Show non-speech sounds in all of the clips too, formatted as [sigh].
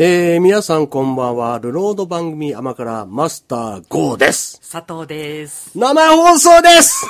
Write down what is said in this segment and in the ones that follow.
えー、皆さんこんばんは。ルロード番組甘辛マスター GO です。佐藤です。生放送です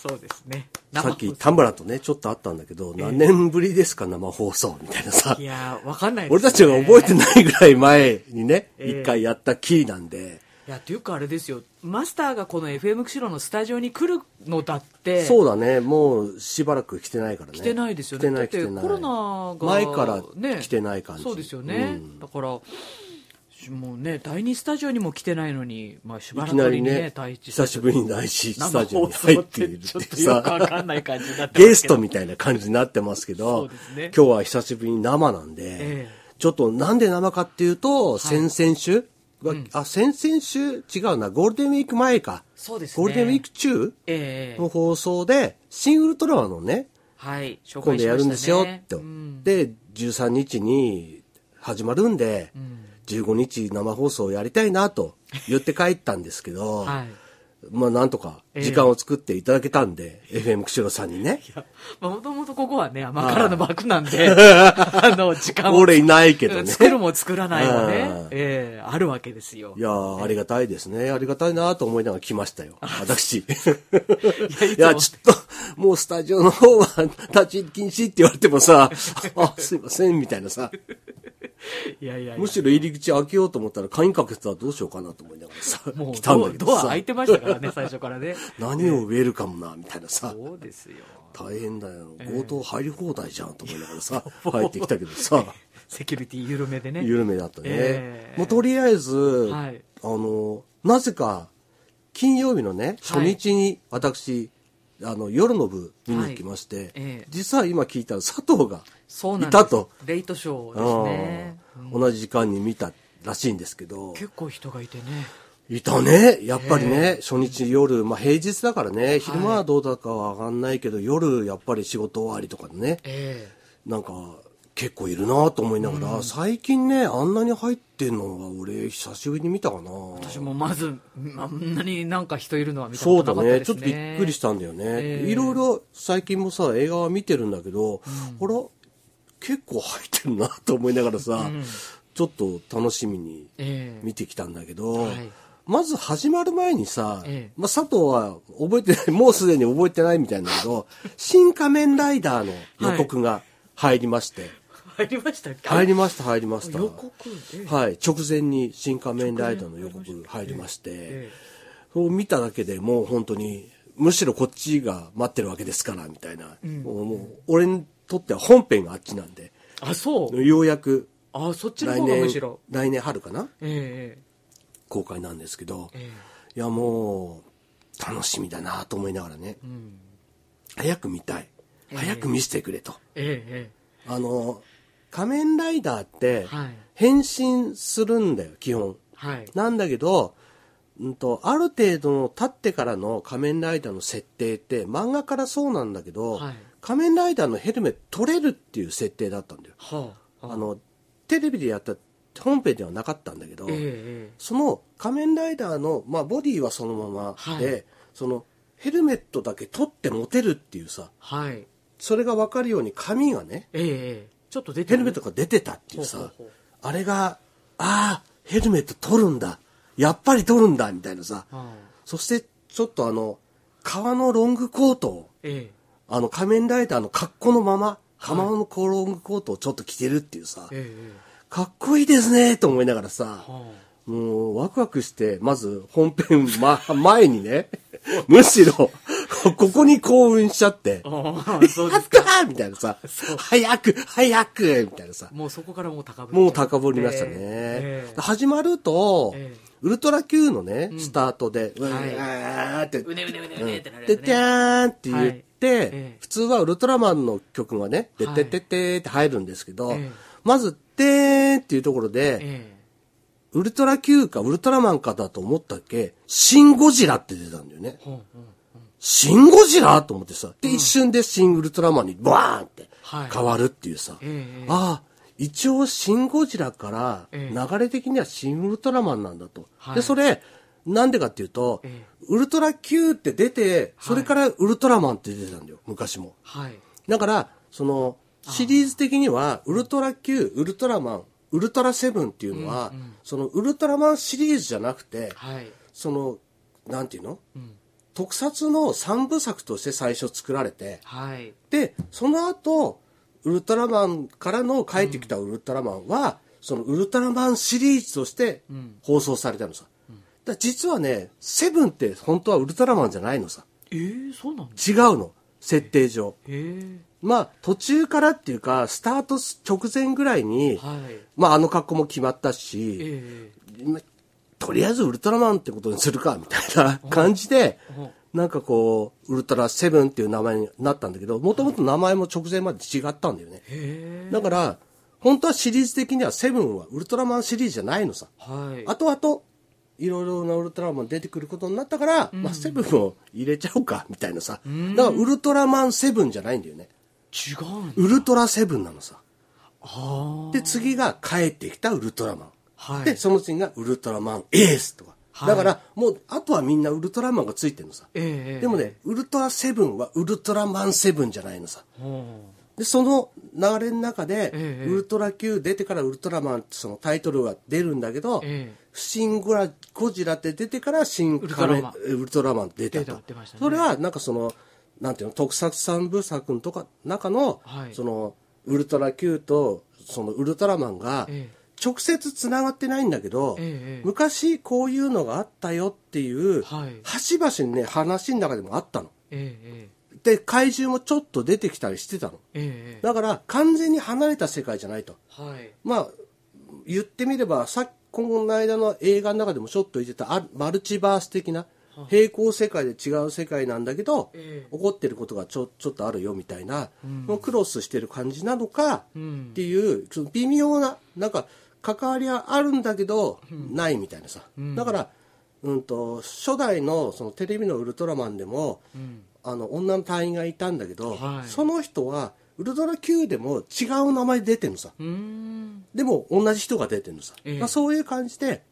[laughs] そうですね。さっき田村とね、ちょっとあったんだけど、何年ぶりですか、生放送みたいなさい。やー、わかんないです、ね。俺たちが覚えてないぐらい前にね、ええ一回やったキーなんで。いや、っていうかあれですよ。マスターがこの FM 釧路のスタジオに来るのだって。そうだね、もうしばらく来てないからね。来てないですよね。来て。コロナが。前からね来てない感じ。そうですよね。うんだから、もうね、第二スタジオにも来てないのに、まあしばいらくにねきなりね、第一久しぶりに第一ス生タジオ放に入ってているってちょっとよくわかさ、んない感じになってますけど。ゲストみたいな感じになってますけそどね、今日は久しぶりに生なんでえ、ちょっとなんで生かっていうと、先々週はあ、先々週違うな、ゴールデンウィーク前か。そうですね。ゴールデンウィーク中ええの放送で、新ウルトラマンのね、はい、紹今度介しましたね。やるんですよってうん。で、13日に始まるんで、15日生放送やりたいなと言って帰ったんですけど、はい。まあなんとか時間を作っていただけたんで、FM 釧路さんにね。もともとここはね、甘辛の枠なんで、[laughs] あの、時間を。俺いないけどね。作るも作らないもうんね、ええあるわけですよ。いやー、ありがたいですね。ありがたいなと思いながら来ましたよ。私。いやちょっと、もうスタジオの方は立ち入り禁止って言われてもさ、[laughs] あ、すいません、みたいなさ。いやいやむしろ入り口開けようと思ったら鍵かけてたらどうしようかなと思いながらさ、もう来たんだけどさドア開い。てましたからね、最初からね。何をウェルカムな、みたいなさ。そうですよ。大変だよ。強盗入り放題じゃんと思いながらさ、入ってきたけどさ、[laughs] セキュリティ緩めでね。緩めだったね。ええもうとりあえず、はいあの、なぜか、金曜日のね、初日に私、あの、夜の部見に行きまして、実は今聞いたら佐藤がそうなんいたと。レイトショーですね。うん同じ時間に見たらしいんですけど、結構人がいてね。いたね。やっぱりね、初日夜、まあ平日だからね、昼間はどうだかはわかんないけど、夜やっぱり仕事終わりとかでね、えなんか結構いるなと思いながら、最近ね、あんなに入ってんのは俺久しぶりに見たかな。え私もまず、あんなになんか人いるのは見たそうだね。ことなかったですね。ちょっとびっくりしたんだよね。ええいろいろ最近もさ、映画は見てるんだけど、ほら、結構入ってるなと思いながらさ、ちょっと楽しみにええ。見てきたんだけど、はい。まず始まる前にさ、ええ。まあ、佐藤は覚えてない、もうすでに覚えてないみたいなんだけど、[laughs] 新仮面ライダーの予告が入りまして、入りましたっけ？入りました、入りました。予告？ええ。はい、直前に新仮面ライダーの予告入りまして、えそう見ただけでもう本当に、むしろこっちが待ってるわけですから、みたいな。もうもう俺にとっては本編があっちなんで、あ、そう。ようやくあ、そっちの来方がむ年しろ。、来年春かな？え公開なんですけど、ええいやもう、楽しみだなと思いながらね、早く見たい。早く見せてくれと。えええあの、仮面ライダーってはい、変身するんだよ、基本。はい。なんだけど、うんと、ある程度の経ってからの仮面ライダーの設定って、漫画からそうなんだけど、はい仮面ライダーのヘルメット取れるっていう設定だったんだよ。はあ。あの、テレビでやった本編ではなかったんだけど、えええその仮面ライダーの、まあ、ボディはそのままで、はいそのヘルメットだけ取って持てるっていうさ、はい。それが分かるように紙がね、ええええちょっと出てヘルメットが出てたっていうさ、あれが、ああ、ヘルメット取るんだ。やっぱり取るんだ、みたいなさ。ああそして、ちょっとあの、革のロングコートを、えあの、仮面ライダーの格好のまま、革のロングコートをちょっと着てるっていうさえ、ええかっこいいですね、と思いながらさ、えはもう、ワクワクして、まず本編、[laughs] ま、前にね、[laughs] むしろ、ここに興奮しちゃって、あああそうやですーみたいなさ、早く、早くみたいなさ、もうそこからもう高ぶもう高ぶりましたね。ええ。始まると、ええウルトラ Q のね、スタートで、うわはいーって、うねうねうねうねってなるね。てーんって言って、普通はウルトラマンの曲がね、ではいてってってって入るんですけど、ええまず、てーんっていうところで、えウルトラ Q かウルトラマンかだと思ったっけ、シン・ゴジラって出たんだよね。シン・ゴジラと思ってさ、で、一瞬でシン・ウルトラマンにバーンってはい変わるっていう。さ、ええああ、一応シン・ゴジラからええ。流れ的にはシン・ウルトラマンなんだと。はい。で、それ、なんでかっていうと、ええ。ウルトラ Q って出て、それからウルトラマンって出てたんだよ、昔も。はい。だから、その、シリーズ的には、ウルトラ Q、ウルトラマン、ウルトラセブンっていうのは、そのウルトラマンシリーズじゃなくて、はい。その、なんていうの、特撮の三部作として最初作られて、はい。で、その後、ウルトラマンからの帰ってきたウルトラマンは、そのウルトラマンシリーズとして放送されたのさ。だ実はね、セブンって本当はウルトラマンじゃないのさ。えー、そうなんだ違うの。設定上。へえまあ、途中からっていうか、スタート直前ぐらいに、はいまあ、あの格好も決まったし、えまとりあえずウルトラマンってことにするか、みたいな感じでうん、なんかこう、ウルトラセブンっていう名前になったんだけど、もともと名前も直前まで違ったんだよね。だから、本当はシリーズ的にはセブンはウルトラマンシリーズじゃないのさ。はいあとあと、いろいろなウルトラマン出てくることになったから、まあセブンを入れちゃおうか、みたいなさ。だからウルトラマンセブンじゃないんだよね。違うウルトラセブンなのさ。あで、次が帰ってきたウルトラマン。はいで、その次がウルトラマンエースとか。はい。だから、もう、あとはみんなウルトラマンがついてるのさ。ええでもね、ウルトラセブンはウルトラマンセブンじゃないのさ。ほで、その流れの中で、ええウルトラ Q 出てからウルトラマンってそのタイトルが出るんだけど、ええ。シンゴラゴジラって出てからシンウルトラマン。ウルトラマン出たと。ね。それはなんかそのなんていうの特撮三部作のとか中の、はい。そのウルトラ Q とそのウルトラマンがえ直接つながってないんだけど、ええ昔こういうのがあったよっていう、はい。端々にね話の中でもあったの。ええで怪獣もちょっと出てきたりしてたの。ええだから完全に離れた世界じゃないと。はい。まあ言ってみればさっこの間の映画の中でもちょっと言ってたあマルチバース的な平行世界で違う世界なんだけど、ええ。起こってることがちょちょっとあるよみたいな、のクロスしてる感じなのか、うん。っていうちょっと微妙ななんか関わりはあるんだけど、ないみたいなさ、だから、うん、と初代のそのテレビのウルトラマンでも、うん。あの女の隊員がいたんだけど、はい。その人はウルトラ Q でも違う名前で出てるのさ。でも同じ人が出てるのさ、ええ。まあ、そういう感じで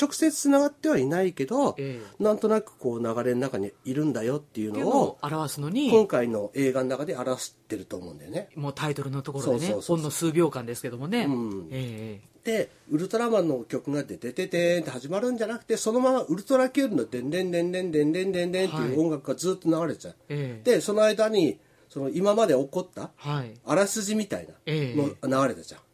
直接つながってはいないけど、えなんとなくこう流れの中にいるんだよっていうのを表すのに今回の映画の中で表してると思うんだよね。もうタイトルのところでねそうそうそうそう。ほんの数秒間ですけどもね、うん。えでウルトラマンの曲が出てててーんって始まるんじゃなくてそのままウルトラ Q の「でんでんでんでんでんでんでんでん」っていう音楽がずっと流れてた、ええ。でその間にその今まで起こったあらすじみたいなええ。の流れたじゃん、ええ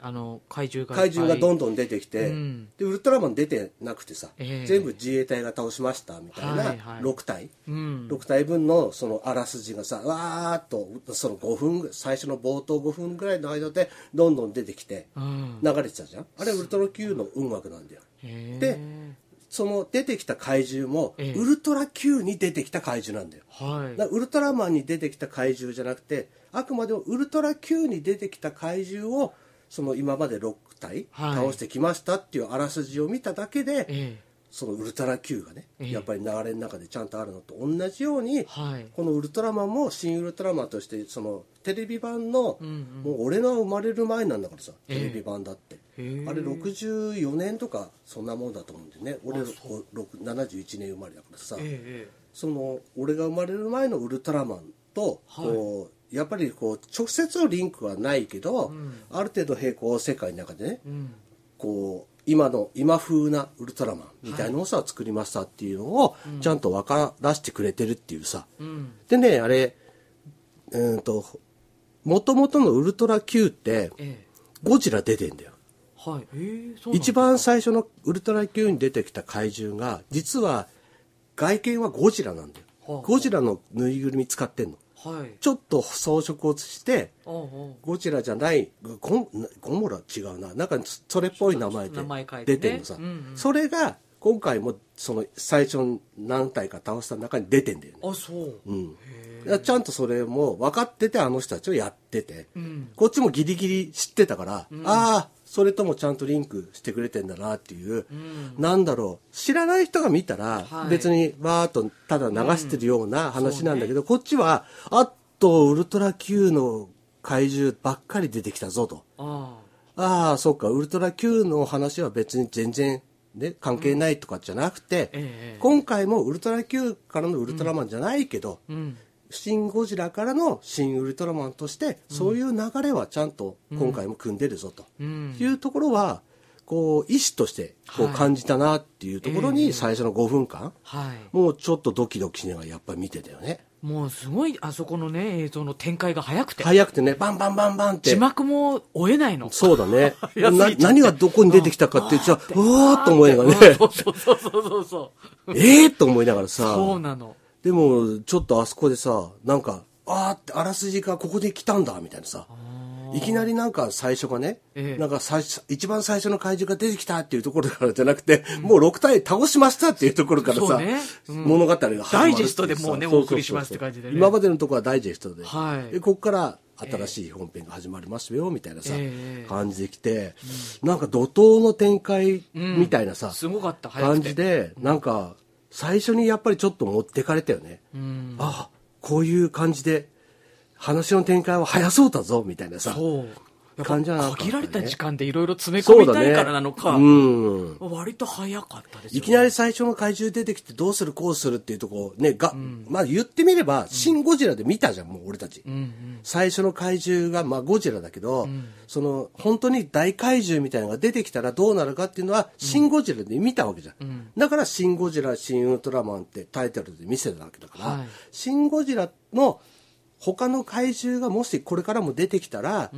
あの怪獣が怪獣がどんどどん出てきて、うん。でウルトラマン出てなくてさ、ええ全部自衛隊が倒しましたみたいなはいはい。6体、うん。6体分のそのあらすじがさわーっとその5分ぐ最初の冒頭5分ぐらいの間でどんどん出てきてうん。流れてたじゃん。あれウルトラ Q の音楽なんだよ。でその出てきた怪獣も、ええ。ウルトラ Q に出てきた怪獣なんだよ。はい。だウルトラマンに出てきた怪獣じゃなくてあくまでもウルトラ Q に出てきた怪獣をその今まで6体はい。倒してきましたっていうあらすじを見ただけで、えそのウルトラ Q がね、ええ。やっぱり流れの中でちゃんとあるのと同じように、えはい。このウルトラマンも新ウルトラマンとしてそのテレビ版の、うんうん。もう俺の生まれる前なんだからさええ。テレビ版だって、へえ。あれ64年とかそんなもんだと思うんでね。俺あそろ71年生まれだからさ、ええ。その俺が生まれる前のウルトラマンとはい。こう、やっぱりこう直接のリンクはないけど、ん。ある程度平行世界の中でね、えうん。こう今の今風なウルトラマンみたいなのをさ、作りましたっていうのをちゃんと分からしてくれてるっていうさ、うん。でねあれうーんともともとのウルトラ Q ってええ。ゴジラ出てんだよ。はい。ええそうなんだ。一番最初のウルトラ Q に出てきた怪獣が実は外見はゴジラなんだよ、はあ。ゴジラのぬいぐるみ使ってんの。はいちょっと装飾をしてゴジラじゃないゴゴモラ違うな。なんかそれっぽい名前で出てんのさ、それが今回もその最初の何体か倒した中に出てんだよね。あそう。うん。ちゃんとそれも分かっててあの人たちをやってて、うん。こっちもギリギリ知ってたから、ああそれともちゃんとリンクしてくれてんだなっていう、ん。なんだろう。知らない人が見たら、はい。別にわーっとただ流してるような話なんだけど、こっちはあっとウルトラ Q の怪獣ばっかり出てきたぞと。ああ。あそっか。ウルトラ Q の話は別に全然、ね、関係ないとかじゃなくて、ええ。今回もウルトラ Q からのウルトラマンじゃないけど、あうんシン・ゴジラからのシン・ウルトラマンとして、そういう流れはちゃんと今回も組んでるぞと、うん。いうところはこう意思としてこうはい感じたなっていうところええに最初の5分間、はい。もうちょっとドキドキしながらやっぱり見てたよね。もうすごいあそこのね映像の展開が早くて。早くてねバンバンバンバンって。字幕も追えないの。そうだね。[laughs] 何がどこに出てきたかってじゃあうわーっと思いながらうんね。[laughs] そうそうそうそうそう。そ [laughs] うええと思いながらさ。そうなのでもちょっとあそこでさなんかあーってあらすじがここで来たんだみたいなさ。いきなりなんか最初がね、ええ。なんか最初一番最初の怪獣が出てきたっていうところからじゃなくて、もう6体倒しましたっていうところからさ、ね。うん。物語が始まるダイジェストでもうねお送りしますって感じでね。今までのところはダイジェストで、はい。でここから新しい本編が始まりますよみたいなさ、ええ。感じできて、なんか怒涛の展開みたいなさ、すごかった早感じでなんか最初にやっぱりちょっと持ってかれたよね、うん。ああこういう感じで話の展開は早そうだぞみたいなさ。そう感じはなぱかったね限られた時間でいろいろ詰め込みたいからなのか、うん。割と早かったですよ、ね、いきなり最初の怪獣出てきてどうするこうするっていうとこねが、まあ言ってみれば「シン・ゴジラ」で見たじゃんもう俺たち、うんうん。最初の怪獣が、まあ、ゴジラだけど、その本当に大怪獣みたいなのが出てきたらどうなるかっていうのは「シン・ゴジラ」で見たわけじゃん、だから「シン・ゴジラ」「シン・ウルトラマン」ってタイトルで見せたわけだから「はい。シン・ゴジラ」の他の怪獣がもしこれからも出てきたら、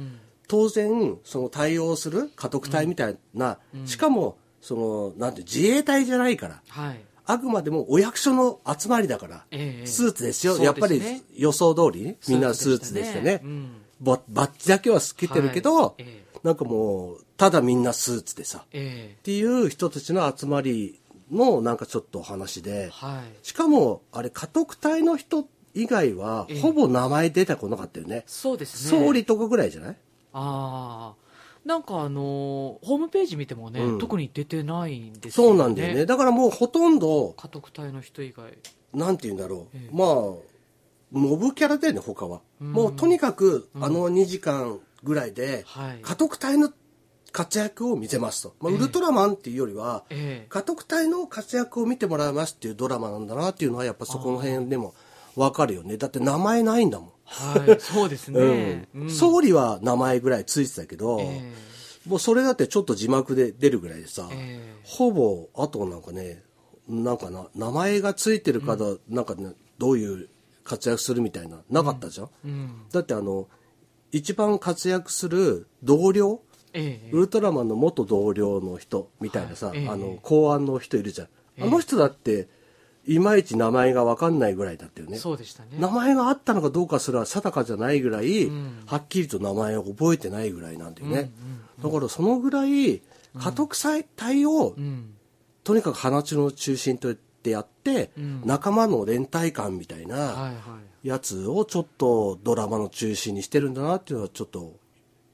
当然その対応する家督隊みたいな、しかもそのなんて自衛隊じゃないからはい。あくまでもお役所の集まりだから、ええスーツですよ。すね。やっぱり予想通りみんなスーツでしたね。うん。ババッジだけはつけてるけど、はい。ええ。なんかもうただみんなスーツでさっえ。ていう人たちの集まりのなんかちょっと話でえはい。しかもあれ家督隊の人以外はええ。ほぼ名前出てこなかったよね、そうですね。総理とかぐらいじゃない？ああなんかあのーホームページ見てもね、うん。特に出てないんですよね。そうなんだよね。だからもうほとんど家督隊の人以外。なんて言うんだろう、ええ。まあモブキャラだよね他は、うん。もうとにかくあの2時間ぐらいではい。家督隊の活躍を見せますと、まあ、ええ。ウルトラマンっていうよりは、ええ。家督隊の活躍を見てもらいますっていうドラマなんだなっていうのはやっぱそこの辺でも分かるよね。だって名前ないんだもん、はいそうですね、うん。うん。総理は名前ぐらいついてたけど、えもうそれだってちょっと字幕で出るぐらいでさ、ええ。ほぼあとなんかねなんかな名前がついてるかだ、なんかねどういう活躍するみたいななかったじゃん、えうん。だってあの一番活躍する同僚？ええ。ウルトラマンの元同僚の人みたいなさ、あの公安の人いるじゃん、ええ。あの人だっていまいち名前が分かんないぐらいだったよね。そうでしたね。名前があったのかどうかすら定かじゃないぐらい、うん。はっきりと名前を覚えてないぐらいなんだよね、うんだからそのぐらい家督隊を、うん。とにかく話の中心としてやって、うん。仲間の連帯感みたいはいなはい。やつをちょっとドラマの中心にしてるんだなっていうのはちょっと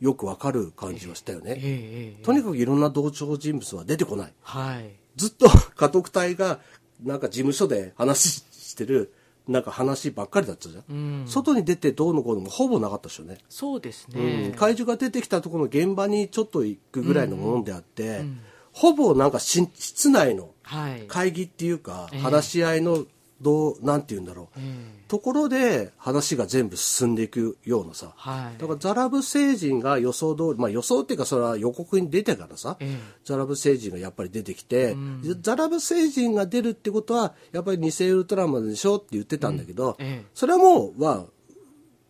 よくわかる感じはしたよね、ええええ。とにかくいろんな同調人物は出てこない。はい。ずっと家督隊がなんか事務所で話してるなんか話ばっかりだったじゃん、うん。外に出てどうのこうのもほぼなかったでしょうね、そうですうねん、怪獣が出てきたところの現場にちょっと行くぐらいのものであって、ん。ほぼなんかし室内のはい。会議っていうか、ええ。話し合いのどうなんて言うんだろう、ええところで話が全部進んでいくようなさ、はい。だからザラブ星人が予想通りまあ予想っていうかそれは予告に出てからさ、ええ。ザラブ星人がやっぱり出てきて、うん。ザラブ星人が出るってことはやっぱり偽ウルトラマンでしょって言ってたんだけど、ええ。それはもうまあ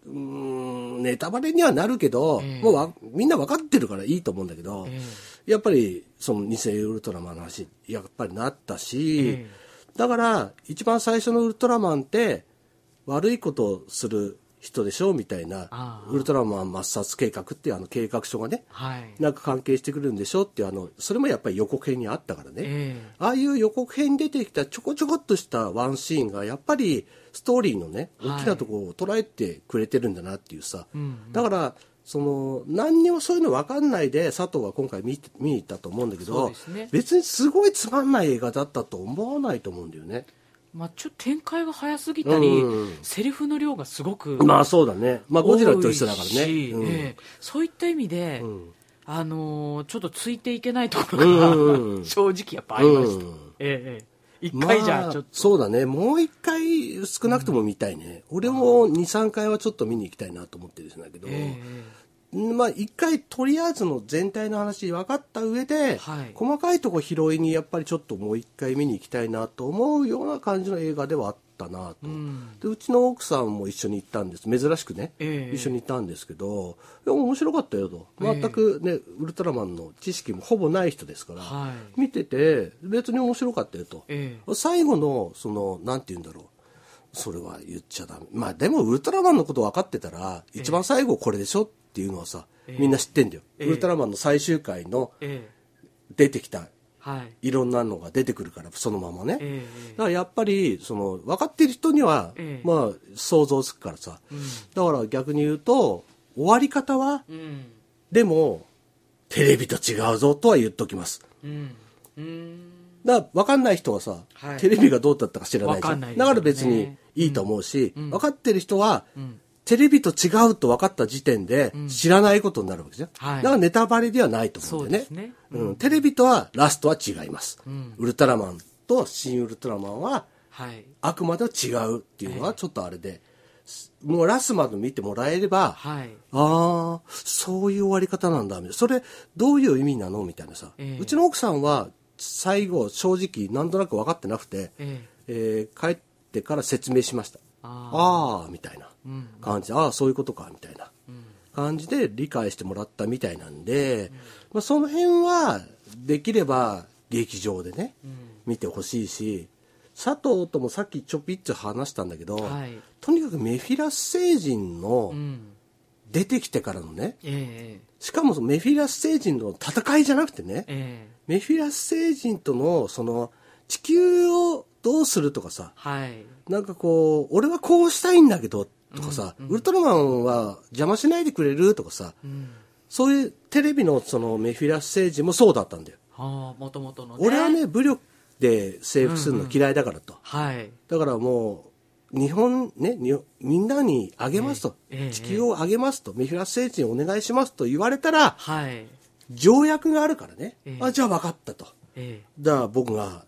うーんネタバレにはなるけど、ええ。もうわみんな分かってるからいいと思うんだけど、えやっぱりその偽ウルトラマンの話やっぱりなったし、えだから一番最初のウルトラマンって悪いことをする人でしょみたいなウルトラマン抹殺計画っていうあの計画書がねはい。なんか関係してくるんでしょっていうあのそれもやっぱり予告編にあったからね、えああいう予告編に出てきたちょこちょこっとしたワンシーンがやっぱりストーリーのねはい。大きなところを捉えてくれてるんだなっていうさ、うんうん。だからその何にもそういうの分かんないで佐藤は今回見て見に行ったと思うんだけど、ね。別にすごいつまんない映画だったと思わないと思うんだよね。まあ、ちょっと展開が早すぎたり、うんセリフの量がすごくまあそうだね。まあゴジラと一緒だからね。うん。ええ。そういった意味で、うん。あのーちょっとついていけないところが、うんうんうん。[laughs] 正直やっぱありました、ええ一回じゃまあちょっと、そうだね。もう一回少なくとも見たいね、俺も23回はちょっと見に行きたいなと思ってるんだけど、えまあ一回とりあえずの全体の話分かった上で、はい。細かいとこ拾いにやっぱりちょっともう一回見に行きたいなと思うような感じの映画ではあったなと、えうん。でうちの奥さんも一緒に行ったんです。珍しくね、ええ。一緒に行ったんですけどいや面白かったよと。ええ。全くね、ウルトラマンの知識もほぼない人ですから、はい。見てて別に面白かったよと、え最後のそのなんて言うんだろう。それは言っちゃダメ。まあでもウルトラマンのこと分かってたら、一番最後これでしょっていうのはさ、ええ。みんな知ってんだよ、ええ。ウルトラマンの最終回のええ。出てきたはい。いろんなのが出てくるからそのままね、えだからやっぱりその分かってる人には、ええ。まあ想像つくからさ、うん。だから逆に言うと終わり方はうん。でもテレビと違うぞとは言っときます。うん。うん。だから分かんない人はさ、はい。テレビがどうだったか知らないじゃん。ね。だから別にいいと思うし、うん。分かってる人は、うんテレビと違うと分かった時点でうん。知らないことになるわけですよ、はい。だからネタバレではないと思そううんだよね。ですね。うん、テレビとはラストは違います、うん。ウルトラマンと新ウルトラマンははい。あくまで違うっていうのええ。はちょっとあれで、もうラストまで見てもらえれば、はい。ああそういう終わり方なんだみたいな。それどういう意味なのみたいなさ、ええ。うちの奥さんは最後正直なんとなく分かってなくて、ええ。えー帰ってから説明しました。あああみたいな。うん感じでああそういうことかみたいなうん感じで理解してもらったみたいなんで、まあ、その辺はできれば劇場でねうん見てほしいし佐藤ともさっきちょぴっと話したんだけど、はい。とにかくメフィラス星人のうん。出てきてからのね、ええしかもそのメフィラス星人の戦いじゃなくてね、ええ。メフィラス星人とのその地球をどうするとかさはい。なんかこう俺はこうしたいんだけどとかさ、うんうん。ウルトラマンは邪魔しないでくれるとかさうん。そういうテレビのそのメフィラス星人もそうだったんだよ、はあもともとのね。俺はね武力で征服するの嫌いだからと、はい。だからもう日本ねにみんなにあげますと、ええええ。地球をあげますと。メフィラス星人お願いしますと言われたらはい。条約があるからね、ええ。あじゃあ分かったと。ええ。だから僕が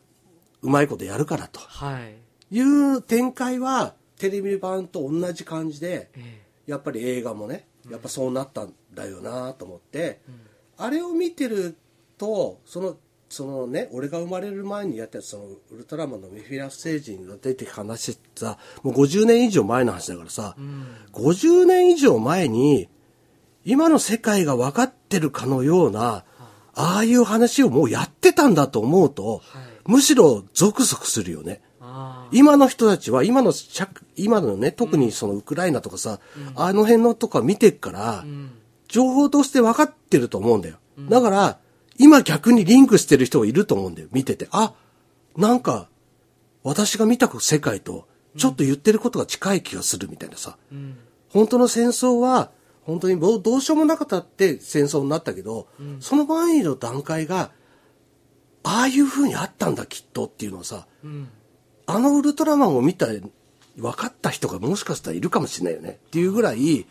うまいことやるからと。はい。いう展開はテレビ版と同じ感じでえやっぱり映画もねやっぱそうなったんだよなと思って、あれを見てるとそのそのね俺が生まれる前にやったそのウルトラマンのメフィラス星人が出て話してさもう50年以上前の話だからさ、えうん。50年以上前に今の世界が分かってるかのようなああいう話をもうやってたんだと思うと、はい。むしろゾクゾクするよね。今の人たちは今の社今のね特にそのウクライナとかさ、あの辺のとか見てっから、うん。情報として分かってると思うんだよ、だから今逆にリンクしてる人がいると思うんだよ見てて。あなんか私が見た世界とちょっと言ってることが近い気がするみたいなさ、うん。本当の戦争は本当にどうどうしようもなかったって戦争になったけど、その前の段階がああいう風にあったんだきっとっていうのはさうんあのウルトラマンを見た分かった人がもしかしたらいるかもしれないよね。っていうぐらい、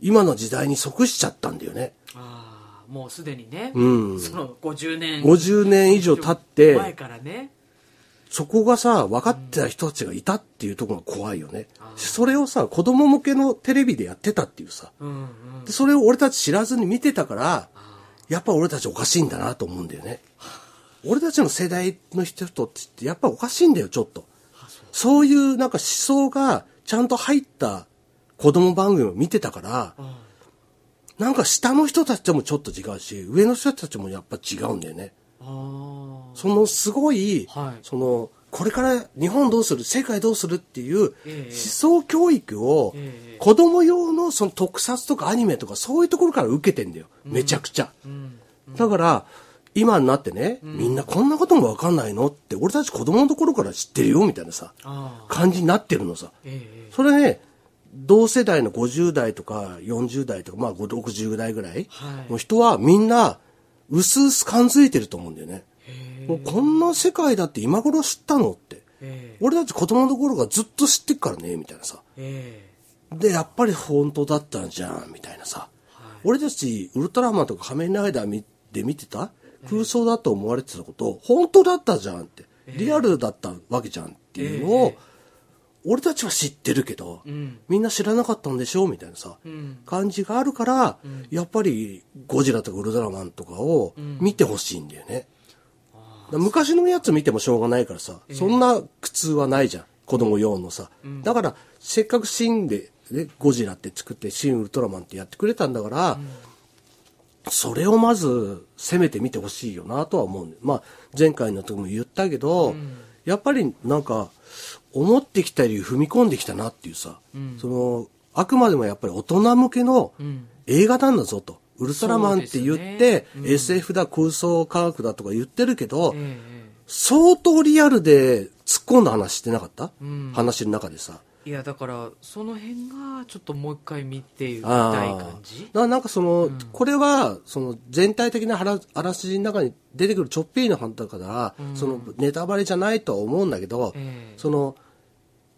今の時代に即しちゃったんだよね。ああもうすでにね、うん。その50年50年以上経って前からね。そこがさ分かってた人たちがいたっていうところが怖いよね、あー。それをさ子供向けのテレビでやってたっていうさ。うんうん。でそれを俺たち知らずに見てたからあやっぱ俺たちおかしいんだなと思うんだよね俺たちの世代の人ってやっぱおかしいんだよちょっと。あそう。いうなんか思想がちゃんと入った子供番組を見てたからあなんか下の人たちともちょっと違うし上の人たちもやっぱ違うんだよね。そのすごい、はい。そのこれから日本どうする世界どうするっていうええ。思想教育をええ。子供用のその特撮とかアニメとかそういうところから受けてんだよ。めちゃくちゃ、うん。だから今になってね、みんなこんなことも分かんないのって俺たち子供のところから知ってるよみたいなさ感じになってるのさ。ええそれね同世代の50代とか40代とかまあ60代ぐらいはい。の人はみんな薄々感づいてると思うんだよね、もうこんな世界だって今頃知ったのってええ。俺たち子供の頃からずっと知ってっからねみたいなさ。えでやっぱり本当だったんじゃんみたいなさ、はい。俺たちウルトラマンとか仮面ライダーみで見てた？空想だと思われてたこと本当だったじゃんってリアルだったわけじゃんっていうのを、ええ。俺たちは知ってるけど、うん。みんな知らなかったんでしょみたいなさ、うん。感じがあるから、やっぱりゴジラとかウルトラマンとかを見てほしいんだよね。昔のやつ見てもしょうがないからさ、そんな苦痛はないじゃん。子供用のさ。だから、せっかくシンで、ね、ゴジラって作って、シン・ウルトラマンってやってくれたんだから、それをまず攻めてみてほしいよなとは思うまあ、前回の時も言ったけど、やっぱりなんか、思ってきたより踏み込んできたなっていうさ、その、あくまでもやっぱり大人向けのん。映画なんだぞと。ウルトラマンって言って、ね。うん。SF だ、空想科学だとか言ってるけど、え相当リアルで突っ込んだ話してなかった、ん。話の中でさ。えいやだからその辺がちょっともう一回見てみあたいあ感じ？だからなんかその、これは、その全体的なあらすじの中に出てくるちょっぴりの判断から、そのネタバレじゃないとは思うんだけど、ええ。その、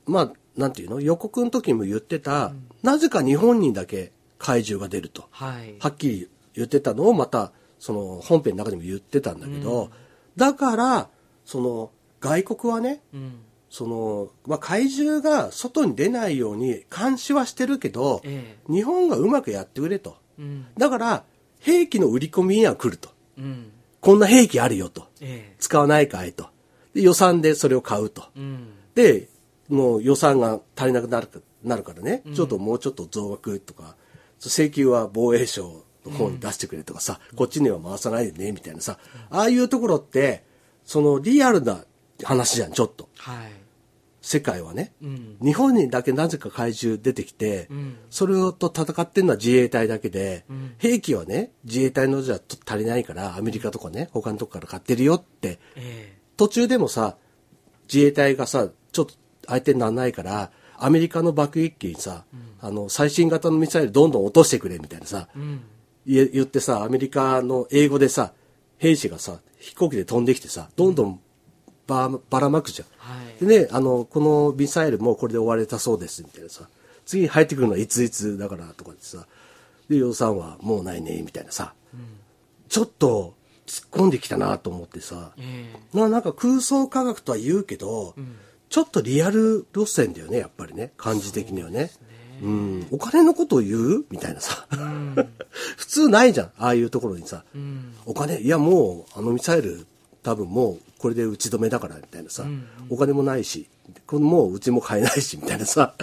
まあ、なんていうの？予告の時にも言ってた、なぜか日本にだけ怪獣が出ると。はい。はっきり言ってたのをまた、その本編の中でも言ってたんだけど、だから、その、外国はね、うんその、まあ、怪獣が外に出ないように監視はしてるけど、え日本がうまくやってくれと。えうんだから、兵器の売り込みには来ると。うんこんな兵器あるよと。ええ使わないかいと。で予算でそれを買うと。うんで、もう予算が足りなくなるかなるからね、ちょっともうちょっと増額とか、請求は防衛省の方に出してくれとかさ、こっちには回さないでね、みたいなさ、ああいうところって、そのリアルな話じゃん、ちょっと。はい世界はね。うん。日本にだけなぜか怪獣出てきて、ん。それと戦ってるのは自衛隊だけで、ん。兵器はね、自衛隊のじゃ足りないから、アメリカとかね、他のとこから買ってるよって、え途中でもさ、自衛隊がさ、ちょっと相手にならないから、アメリカの爆撃機にさ、あの、最新型のミサイルどんどん落としてくれみたいなさ、言ってさ、アメリカの英語でさ、兵士がさ、飛行機で飛んできてさ、どんどんばばらまくじゃん。はいでね、あの、このミサイルもうこれで終われたそうです、みたいなさ。次に入ってくるのはいついつだからとかってさ。で、予算はもうないね、みたいなさ。ちょっと突っ込んできたなと思ってさ。えななんか空想科学とは言うけど、ちょっとリアル路線だよね、やっぱりね。感じ的にはね。うん。お金のことを言う？みたいなさ。[laughs] 普通ないじゃん、ああいうところにさ。えうんお金、いやもう、あのミサイル、多分もう、これで打ち止めだから、みたいなさ、お金もないし、このもううちも買えないし、みたいなさ、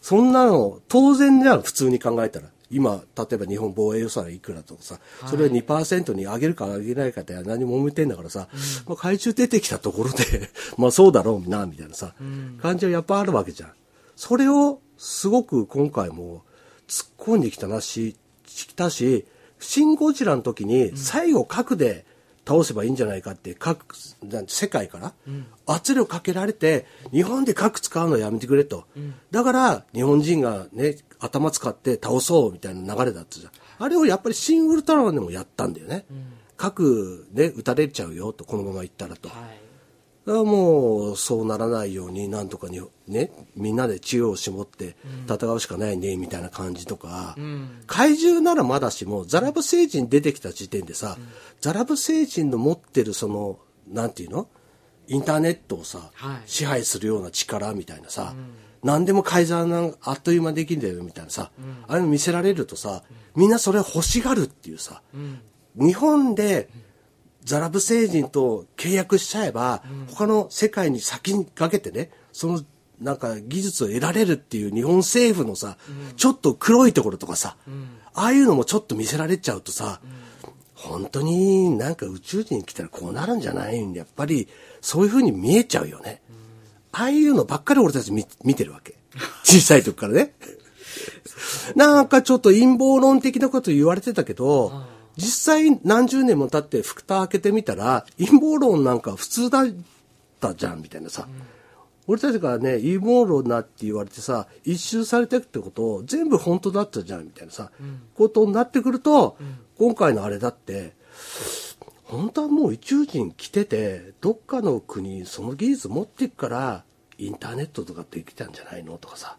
そんなの、当然じゃん、普通に考えたら。今、例えば日本防衛予算いくらとかさ、それを2%に上げるか上げないかって何もめてんだからさ、まあ、怪獣出てきたところで、[laughs] まあそうだろうな、みたいなさ、感じはやっぱあるわけじゃん。それを、すごく今回も突っ込んできたなし、したし、シン・ゴジラの時に最後核で倒せばいいんじゃないかって各世界から圧力かけられて日本で核使うのやめてくれと、だから日本人がね頭使って倒そうみたいな流れだったじゃん。あれをやっぱりシン・ウルトラマンでもやったんだよね、核で撃たれちゃうよとこのままいったらと、はいだからもうそうならないようになんとかにねみんなで知恵を絞って戦うしかないねみたいな感じとか、ん。怪獣ならまだしもザラブ星人出てきた時点でさ、ザラブ星人の持ってるそのなんていうの？インターネットをさ、はい。支配するような力みたいなさ、何でも改ざんなんあっという間にできるんだよみたいなさ、ああいうの見せられるとさみんなそれ欲しがるっていうさ、日本でザラブ星人と契約しちゃえば、他の世界に先にかけてね、そのなんか技術を得られるっていう日本政府のさ、ちょっと黒いところとかさ、ああいうのもちょっと見せられちゃうとさ、本当になんか宇宙人来たらこうなるんじゃないんで、やっぱりそういう風に見えちゃうよね。ああいうのばっかり俺たち見見てるわけ。小さい時からね。[laughs] なんかちょっと陰謀論的なこと言われてたけど、実際何十年も経って蓋開けてみたら、陰謀論なんか普通だったじゃん、みたいなさ。俺たちがね、陰謀論なって言われてさ、一周されてるってことを全部本当だったじゃん、みたいなさ、ことになってくると、今回のあれだって、本当はもう宇宙人来てて、どっかの国、その技術持っていくから、インターネットとかできたんじゃないの？とかさ、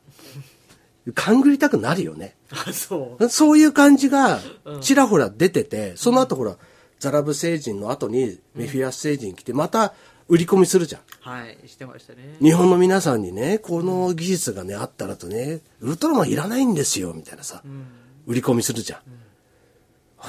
勘ぐりたくなるよね。あそう。そういう感じがちらほら出てて、その後ほら、ザラブ星人の後にメフィアス星人来て、また売り込みするじゃん。はいしてましたね。日本の皆さんにね、この技術がね、あったらとね、ウルトラマンいらないんですよ、みたいなさ、売り込みするじゃん。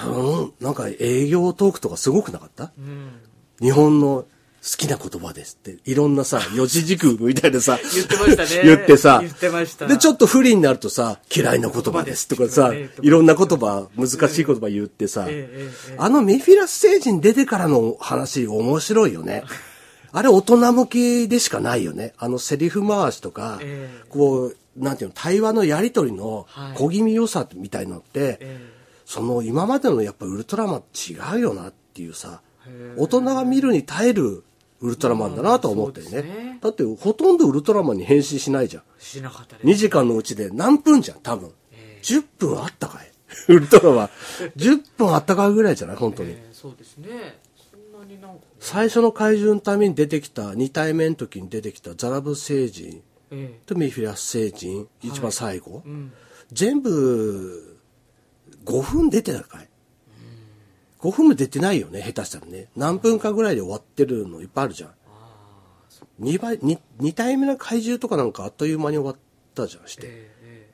うん、なんか営業トークとかすごくなかった、うん。日本の好きな言葉ですって、いろんなさ、四字熟語みたいなさ、言ってましたね。言ってさ、言ってました。で、ちょっと不利になるとさ、嫌いな言葉ですとかさ、いろんな言葉、難しい言葉言ってさ、あのメフィラス星人出てからの話面白いよね。[laughs] あれ大人向きでしかないよね。あのセリフ回しとか、ええ。こう、なんていうの、対話のやりとりのはい。小気味良さみたいのって、えその今までのやっぱウルトラマン違うよなっていうさ大人が見るに耐えるウルトラマンだなと思ってね,、ね。だってほとんどウルトラマンに変身しないじゃん。しなかったです。2時間のうちで何分じゃん多分、え10分あったかい。[laughs] ウルトラマン10分あったかいぐらいじゃない本当に、えーそうですね。そんなになんか。最初の怪獣のために出てきた2体目の時に出てきたザラブ星人。えとメフィラス星人一番最後、えうん。全部5分出てたかい、5分も出てないよね下手したらね。何分かぐらいで終わってるのいっぱいあるじゃん。2倍 2, 2体目の怪獣とかなんかあっという間に終わったじゃんして、えええ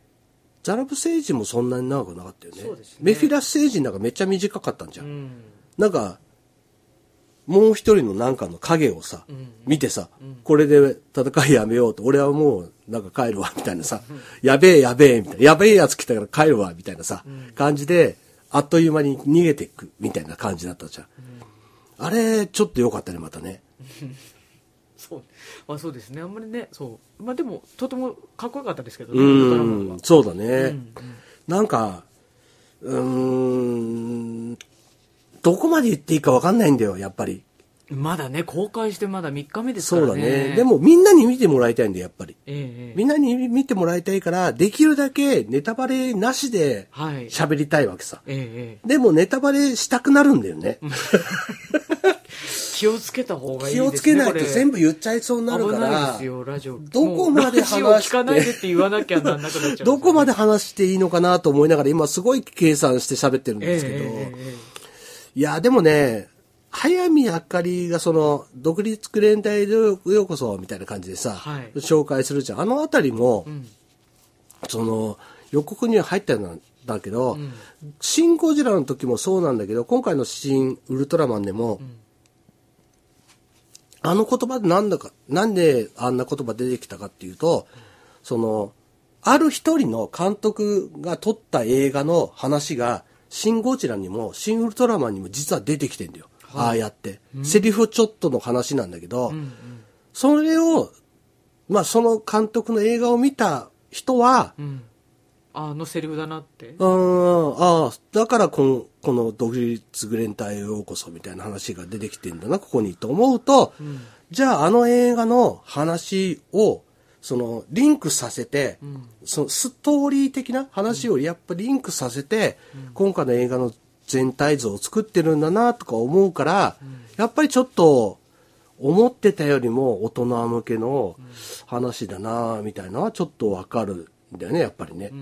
ザラブ星人もそんなに長くなかったよね。ね。メフィラス星人なんかめっちゃ短かったんじゃ、えうん。んなんかもう一人のなんかの影をさ、ん見てさ、これで戦いやめようと俺はもうなんか帰るわみたいなさ、やべえやべえみたいな。やべえやつ来たから帰るわみたいなさ、感じであっという間に逃げていくみたいな感じだったじゃん、あれちょっと良かったねまたね。[laughs] そう。まあそうですね。あんまりねそう。まあでもとてもかっこよかったですけどねうんそうだね、うんなんかうーんどこまで言っていいか分かんないんだよやっぱりまだね公開してまだ3日目ですかそうだらね。ねでもみんなに見てもらいたいんだよやっぱり。ええええ。みんなに見てもらいたいから、できるだけネタバレなしではい。喋りたいわけさ。えええでもネタバレしたくなるんだよね。え [laughs] 気をつけた方がいいですね気をつけないと全部部言っちゃいそうになるか危ないらどこまで話して聞かないでって言わなきゃなんなくなっちゃうんですよどこまで話していいのかなと思いながら、今すごい計算して喋ってるんええですけど、いや、でもね、早見あかりがその、独立クレーン隊へようこそみたいな感じでさ、はい。紹介するじゃん。あのあたりも、えうん。その予告には入ったんだけど、シン・ゴジラの時もそうなんだけど今回の新ウルトラマンでも、あの言葉でなんだかなんであんな言葉出てきたかっていうと、そのある一人の監督が撮った映画の話がシン・ゴジラにもシン・ウルトラマンにも実は出てきてんだよ、ああやって、セリフちょっとの話なんだけど、それをまあその監督の映画を見た人は、うん。あのセリフだなって。うーん、ああ、だからこの、この独立グレン隊へようこそみたいな話が出てきてんだな、ここにと思うと、じゃああの映画の話を、その、リンクさせて、そのストーリー的な話をやっぱリンクさせて、今回の映画の全体像を作ってるんだなとか思うから、やっぱりちょっと、思ってたよりも大人向けの話だなみたいなのはちょっとわかるんだよね、やっぱりね。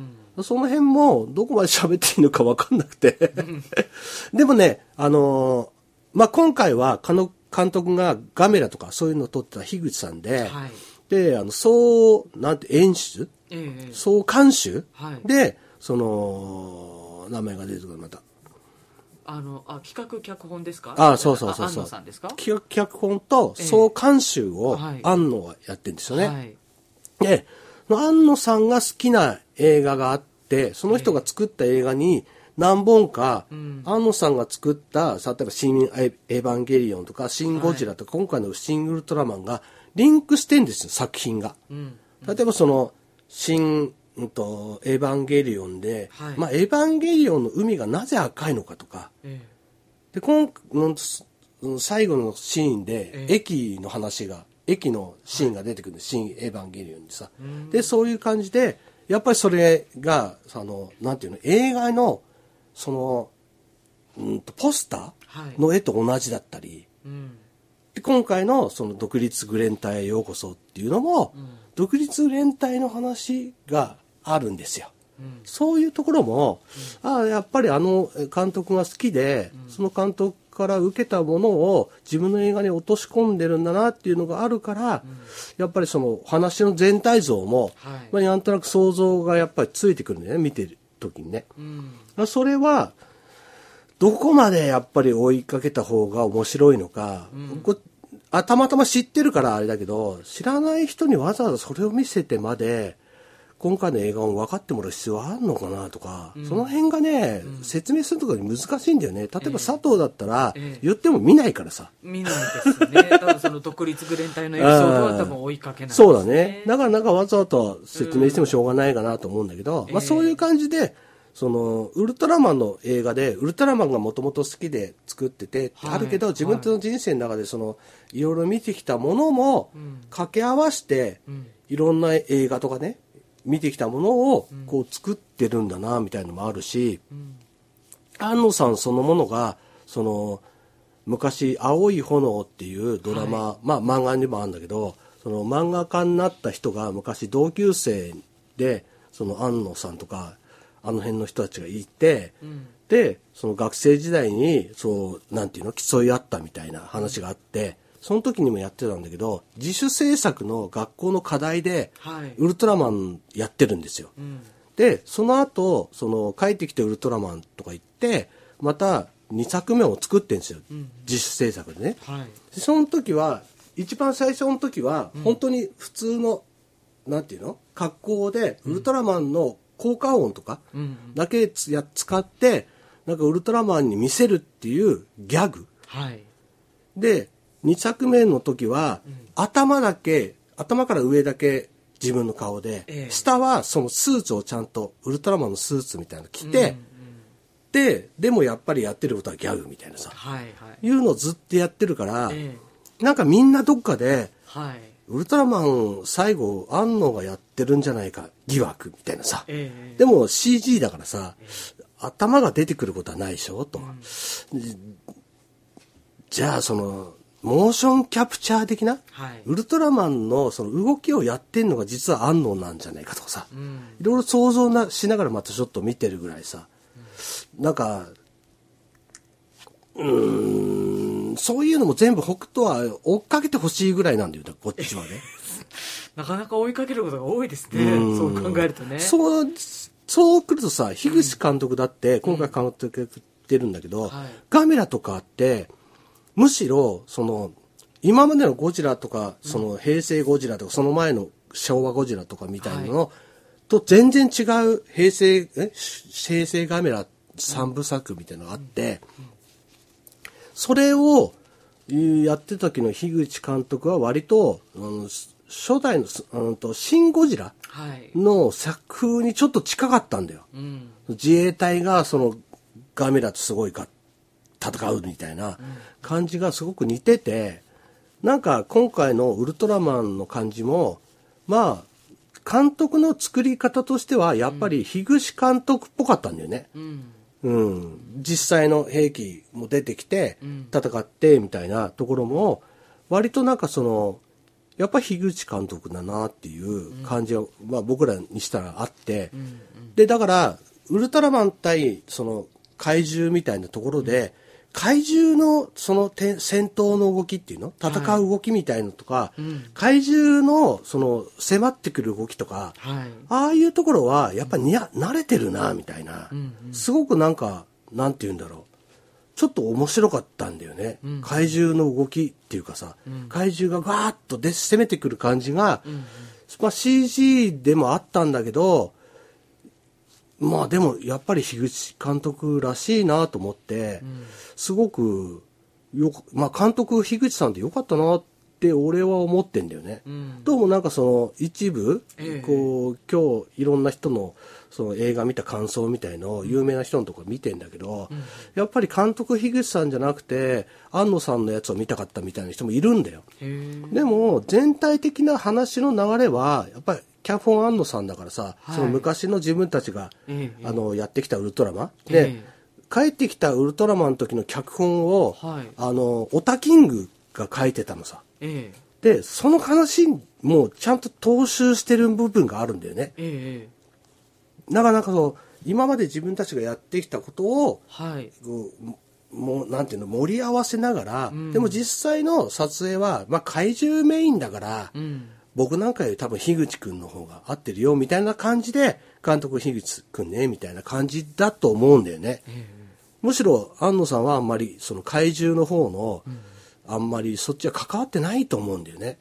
その辺もどこまで喋っていいのかわかんなくて。[laughs] でもね、あのーまあ、今回は、監督がガメラとかそういうのを撮ってた樋口さんで、はい。で、あの、総、なんて、演出？ええ。ええ総監修、はい。で、その、名前が出てくる、また。あのあ企画脚本ですか？あそうそうそうそう。さんですか？企画脚本と総監修をええはい。安野がやってるんですよね。はい。で、安野さんが好きな映画があって、その人が作った映画に何本か、ん。安野さんが作った、例えば新エヴァンゲリオンとか、新ゴジラとか、今回の新ウルトラマンがリンクしてんですよ、作品が。うん。例えばその、新、うんと、エヴァンゲリオンで、はい。まあ、エヴァンゲリオンの海がなぜ赤いのかとか、えで、今のうん最後のシーンで、ええ。駅の話が、駅のシーンが出てくるんです、新エヴァンゲリオンにさ。で、そういう感じで、やっぱりそれが、あの、なんていうの、映画の、その、うんと、ポスタはい。ーの絵と同じだったり、えうん。で今回のその独立グレン隊へようこそっていうのも、独立グレン隊の話があるんですよ。そういうところも、ああ、やっぱりあの監督が好きで、その監督から受けたものを自分の映画に落とし込んでるんだなっていうのがあるから、やっぱりその話の全体像も、はい。まあ、なんとなく想像がやっぱりついてくるんだよね見てる時にね。うん。それはどこまでやっぱり追いかけた方が面白いのか、こあたまたま知ってるからあれだけど知らない人にわざわざそれを見せてまで今回の映画を分かってもらう必要はあるのかなとか、その辺がね、説明するとかに難しいんだよね。例えば佐藤だったら、ええ。言っても見ないからさ、見ないですね。多分その独立グレン隊のエピソードは多分追いかけないです、そうだね。だからなんかわざわざ説明してもしょうがないかなと思うんだけど、まあええそういう感じで、その、ウルトラマンの映画で、ウルトラマンがもともと好きで作ってて、はい。あるけど、自分の人生の中でその、いろいろ見てきたものもうん。掛け合わせて、うん。いろんな映画とかね、見てきたものをこう作ってるんだな、みたいなのもあるし、うん。安野さんそのものが、その、昔、青い炎っていうドラマ、まあ漫画にもあるんだけど、その漫画家になった人が昔同級生で、その安野さんとか、あの辺の人たちがいて、うん。で、その学生時代に、そう、なんていうの、競い合ったみたいな話があって、その時にもやってたんだけど、自主制作の学校の課題で、はい。ウルトラマンやってるんですよ。うん。で、その後、その、帰ってきてウルトラマンとか言って、また2作目を作ってんですよ。ん自主制作でね。はい。でその時は、一番最初の時は、本当に普通の、なんていうの？格好で、ウルトラマンの効果音とかうん。だけつや使って、なんかウルトラマンに見せるっていうギャグ。はい。で、2作目の時は、頭だけ、頭から上だけ自分の顔で、ええ。下はそのスーツをちゃんと、ウルトラマンのスーツみたいなの着て、うんうんで、でもやっぱりやってることはギャグみたいなさ、はいはい。いうのをずっとやってるから、ええ。なんかみんなどっかで、はい。ウルトラマン最後、安野がやってるんじゃないか、疑惑みたいなさ。ええ。でも CG だからさ、頭が出てくることはないでしょと。じゃあその、モーションキャプチャー的な、はい。ウルトラマンのその動きをやってんのが実は安野なんじゃないかとかさ、うん。いろいろ想像なしながらまたちょっと見てるぐらいさ、なんか、うーん、そういうのも全部北斗は追っかけてほしいぐらいなんだよ、こっちはね。[laughs] なかなか追いかけることが多いですね。うん。そう考えるとね。そう、そう来るとさ、樋口監督だって、今回監督やってるんだけど、はい。ガメラとかって、むしろ、その、今までのゴジラとか、その平成ゴジラとか、その前の昭和ゴジラとかみたいなの、と全然違う平成、え？平成ガメラ三部作みたいなのがあって、それをやってた時の樋口監督は割と、うん初代の、うんと、シン・ゴジラはい。の作風にちょっと近かったんだよ。うん。自衛隊がそのガメラとすごいか戦うみたいな感じがすごく似てて、なんか今回のウルトラマンの感じも、まあ、監督の作り方としてはやっぱり樋口監督っぽかったんだよね。うん。うん、実際の兵器も出てきてうん。戦ってみたいなところも割となんかそのやっぱ樋口監督だなっていう感じが、まあ、僕らにしたらあって、うん。でだからウルトラマン対その怪獣みたいなところで、怪獣のそのて戦闘の動きっていうの？戦う動きみたいのとか、うん。怪獣のその迫ってくる動きとか、はい。ああいうところは、やっぱりにや慣れてるな、みたいな、うんすごくなんか、なんて言うんだろう。ちょっと面白かったんだよね。うん。怪獣の動きっていうかさ、うん。怪獣がわーっとで攻めてくる感じが、うんまあ CG でもあったんだけど、まあでもやっぱり樋口監督らしいなと思って、うん。すごくよく、まあ監督樋口さんってよかったなって俺は思ってんだよね。うん。どうもなんかその一部、ええ。こう今日いろんな人のその映画見た感想みたいのを有名な人のとこ見てんだけど、やっぱり監督樋口さんじゃなくて安野さんのやつを見たかったみたいな人もいるんだよ。でも全体的な話の流れはやっぱりキャフォン安野さんだからさ、はい。その昔の自分たちが、ええあのやってきたウルトラマン、えでえ帰ってきたウルトラマンの時の脚本を、はい。あのオタキングが書いてたのさ。ええ。で、その話もちゃんと踏襲してる部分があるんだよね。ええなかなかそう、今まで自分たちがやってきたことを、はい。もうなんていうの盛り合わせながら、でも実際の撮影は、まあ、怪獣メインだから、うん僕なんかより多分樋口くんの方が合ってるよみたいな感じで監督樋口くんねみたいな感じだと思うんだよね、むしろ安野さんはあんまりその怪獣の方の、あんまりそっちは関わってないと思うんだよね、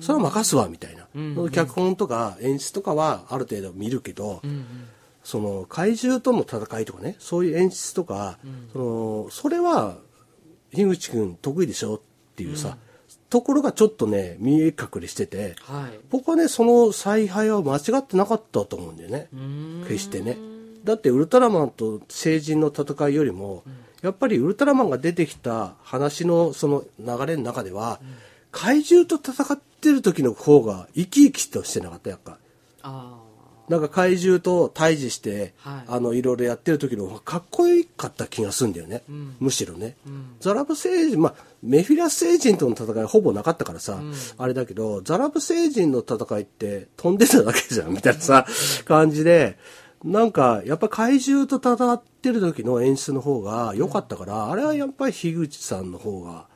それは任すわみたいな、脚本とか演出とかはある程度見るけど、その怪獣との戦いとかねそういう演出とか、そのそれは樋口くん得意でしょっていうさ、ところがちょっとね見え隠れしてて、はい。僕はねその采配は間違ってなかったと思うんだよね。決してね。だってウルトラマンと成人の戦いよりも、やっぱりウルトラマンが出てきた話のその流れの中では、怪獣と戦ってる時の方が生き生きとしてなかったやっぱ。あなんか怪獣と対峙して、はい。あのいろいろやってる時のかっこよかった気がするんだよね、むしろね、ザラブ星人まあメフィラス星人との戦いはほぼなかったからさ、あれだけどザラブ星人の戦いって飛んでただけじゃんみたいなさ感じでなんかやっぱ怪獣と戦ってる時の演出の方が良かったから、あれはやっぱり樋口さんの方が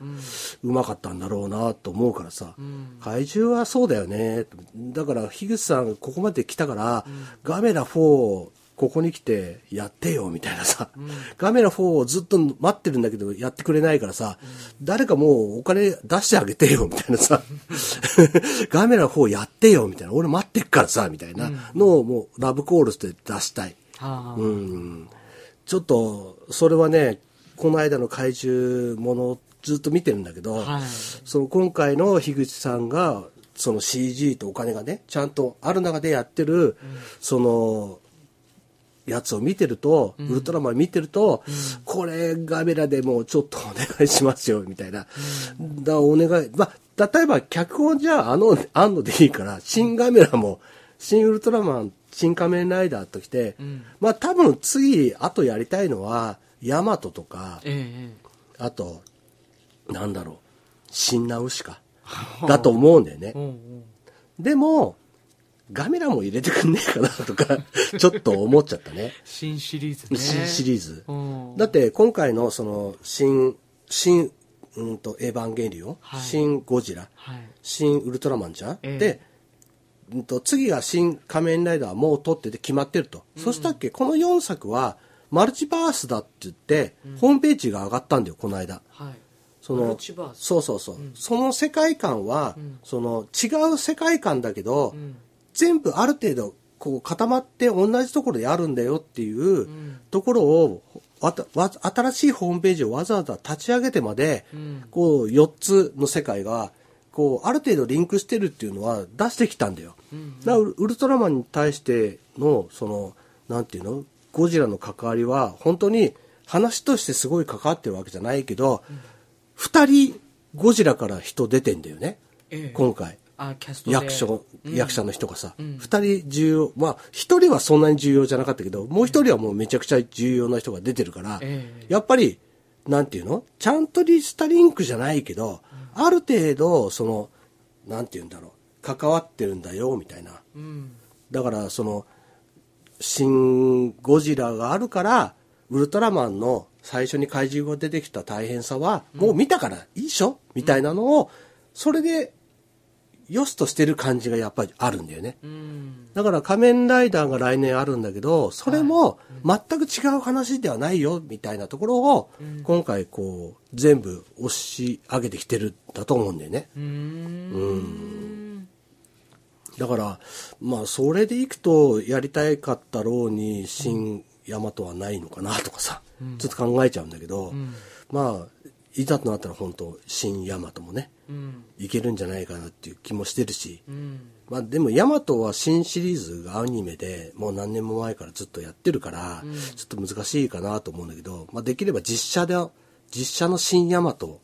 うまかったんだろうなと思うからさ、怪獣はそうだよね。だから樋口さんここまで来たから、ガメラ4ここに来てやってよみたいなさ、ガメラ4をずっと待ってるんだけどやってくれないからさ、誰かもうお金出してあげてよみたいなさ、[laughs] ガメラ4やってよみたいな、俺待ってっからさ、みたいなのをもうラブコールして出したい。うん。ちょっと、それはね、この間の怪獣ものをずっと見てるんだけど、はい。その今回の樋口さんが、その CG とお金がね、ちゃんとある中でやってる、その、やつを見てると、ウルトラマン見てると、これガメラでもうちょっとお願いしますよ、みたいな。だお願い、まあ、例えば脚本じゃあ、あの、あんのでいいから、新ガメラも、新ウルトラマン、新仮面ライダーときて、まあ多分次、あとやりたいのは、ヤマトとか、あと、なんだろう、新ナウシカ。だと思うんだよねでも、ガメラも入れてくんねえかなとか、[laughs] ちょっと思っちゃったね。新シリーズね。新シリーズ。うん。だって今回のその新、新、うんと、エヴァンゲリオン、はい。新ゴジラ、はい。新ウルトラマンじゃん、ええ。で、うんと、次が新仮面ライダーはもう撮ってて決まってると。そしたっけこの4作はマルチバースだって言って、ホームページが上がったんだよ、この間。はい。そのマルチバース。そうそうそう、その世界観は、その違う世界観だけど、ん全部ある程度こう固まって同じところであるんだよっていうところをわたわ新しいホームページをわざわざ立ち上げてまで、ん。こう4つの世界がこうある程度リンクしてるっていうのは出してきたんだよ、だからウウルトラマンに対してのそのなんていうの？ゴジラの関わりは本当に話としてすごい関わってるわけじゃないけど、二人ゴジラから人出てんだよね、ええ。今回役所、うん。役者の人がさ、ん。二人重要まあ一人はそんなに重要じゃなかったけどもう一人はもうめちゃくちゃ重要な人が出てるから、ええ。やっぱりなんていうの？ちゃんとリスタリンクじゃないけど、ある程度そのなんていうんだろう関わってるんだよみたいな。うん。だからその新ゴジラがあるからウルトラマンの最初に怪獣が出てきた大変さはもう見たからいいでしょ、みたいなのをそれで良しとしてる感じがやっぱりあるんだよね。うん。だから仮面ライダーが来年あるんだけどそれも全く違う話ではないよみたいなところを今回こう全部押し上げてきてるんだと思うんだよね。うーん。だからまあそれでいくとやりたかったろうに新大和はないのかなとかさ、ちょっと考えちゃうんだけど、まあいざとなったら本当新大和もねうんいけるんじゃないかなっていう気もしてるし、うん。まあでもヤマトは新シリーズがアニメでもう何年も前からずっとやってるから、ちょっと難しいかなと思うんだけど、まあできれば実写で、実写の新ヤマト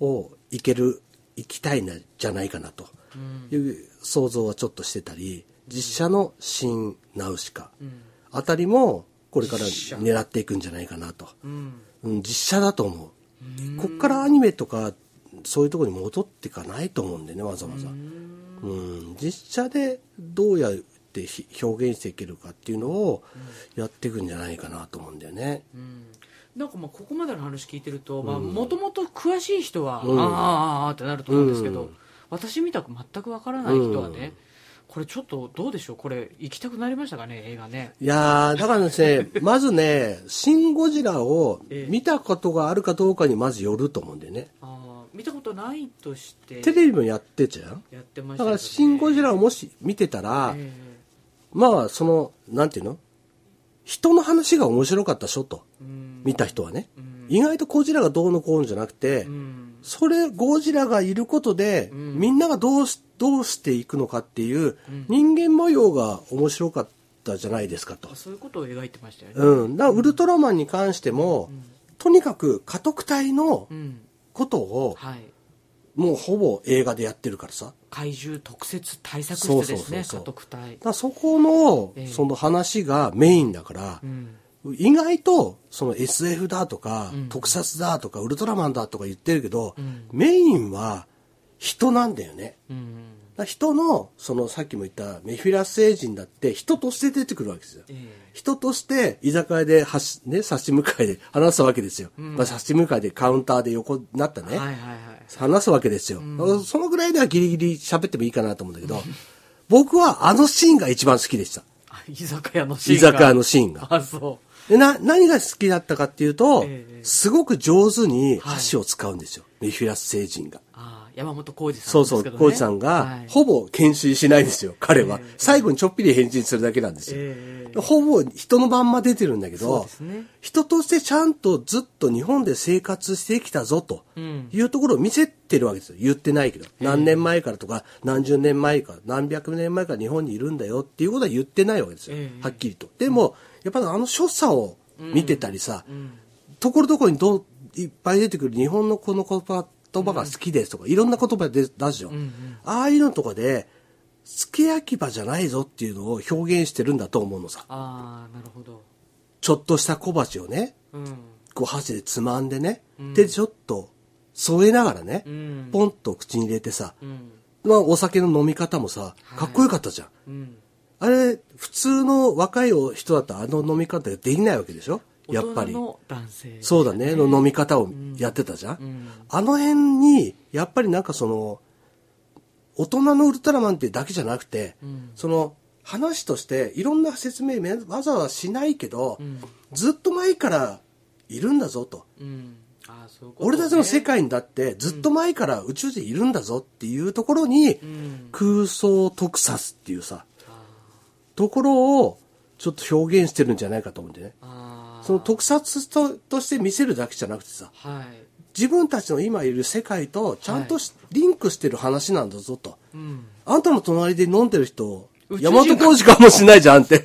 をいける、いきたいな、じゃないかなと。いう想像はちょっとしてたり、実写の新ナウシカあたりもこれから狙っていくんじゃないかなと。うん。うん、実写だと思う。こっからアニメとかそういうところに戻っていかないと思うんだよねわざわざ。うん、実写でどうやってひ表現していけるかっていうのをやっていくんじゃないかなと思うんだよね。うん。なんかまあここまでの話聞いてるともともと詳しい人は、うん。あーあーあーってなると思うんですけど、うん。私みたく全くわからない人はね、これちょっとどうでしょうこれ行きたくなりましたかね映画ね。いやー、だからですね、[laughs] まずね、シン・ゴジラをええ。見たことがあるかどうかにまずよると思うんだよね。あー見たことないとして。テレビもやってたじゃんやってましたね。だから、シン・ゴジラをもし見てたら、えまあ、その、なんていうの？人の話が面白かったでしょと。見た人はね。うん。意外とゴジラがどうのこうのじゃなくて、うん。それ、ゴジラがいることで、うん。みんながどうし、どうしていくのかっていう、うん。人間模様が面白かったじゃないですかと。あ。そういうことを描いてましたよね。うん。だから、ウルトラマンに関しても、とにかく家督隊のうんことを、はい。もうほぼ映画でやってるからさ。怪獣特設対策室ですね家督隊。だそこのええ、その話がメインだからう、ん。意外と、その SF だとか、うん。特撮だとか、ウルトラマンだとか言ってるけど、うん。メインは人なんだよね。うん人の、そのさっきも言ったメフィラス星人だって人として出てくるわけですよ。ええ人として居酒屋ではし、ね、差し向かいで話すわけですよ。うんまあ、差し向かいでカウンターで横になったね。はいはいはい話すわけですよ。そのぐらいではギリギリ喋ってもいいかなと思うんだけど、僕はあのシーンが一番好きでした。あ居酒屋のシーンが居酒屋のシーンが。あそでな、何が好きだったかっていうと、ええすごく上手に箸を使うんですよ。メフィラス星人が。うあ山本浩二さんそうそう、ですけどねコウジさんが、はいほぼ検視しないんですよ、彼は。ええ最後にちょっぴり返事するだけなんですよ。ええほぼ人のまんま出てるんだけど、ね人としてちゃんとずっと日本で生活してきたぞとうんいうところを見せてるわけですよ。言ってないけど。何年前からとか、何十年前か、何百年前から日本にいるんだよっていうことは言ってないわけですよえ。えはっきりと。でも、やっぱりあの所作を見てたりさ、うんところどころにどういっぱい出てくる日本のこの言葉言葉が好きですとか、いろんな言葉で出すじゃん。うんうん。ああいうのとかで、付け焼き場じゃないぞっていうのを表現してるんだと思うのさ。ああなるほど。ちょっとした小鉢をね、うん。こう箸でつまんでね、うん。で、ちょっと添えながらね、うん。ポンと口に入れてさ、うん。まあお酒の飲み方もさ、かっこよかったじゃん。うん。あれ、普通の若い人だったらあの飲み方ができないわけでしょ？やっぱり。そうだね、の飲み方をやってたじゃん？うん。あの辺に、やっぱりなんかその、大人のウルトラマンってだけじゃなくて、うん。その、話としていろんな説明めわざわざしないけど、うん。ずっと前からいるんだぞと。俺たちの世界にだってずっと前から宇宙人いるんだぞっていうところに、うん。空想特撮っていうさ、あところをちょっと表現してるんじゃないかと思うんでね。あその特撮ととして見せるだけじゃなくてさ、はい。自分たちの今いる世界とちゃんとし、リンクしてる話なんだぞと。うん。あんたの隣で飲んでる人、大和工事かもしれないじゃんって。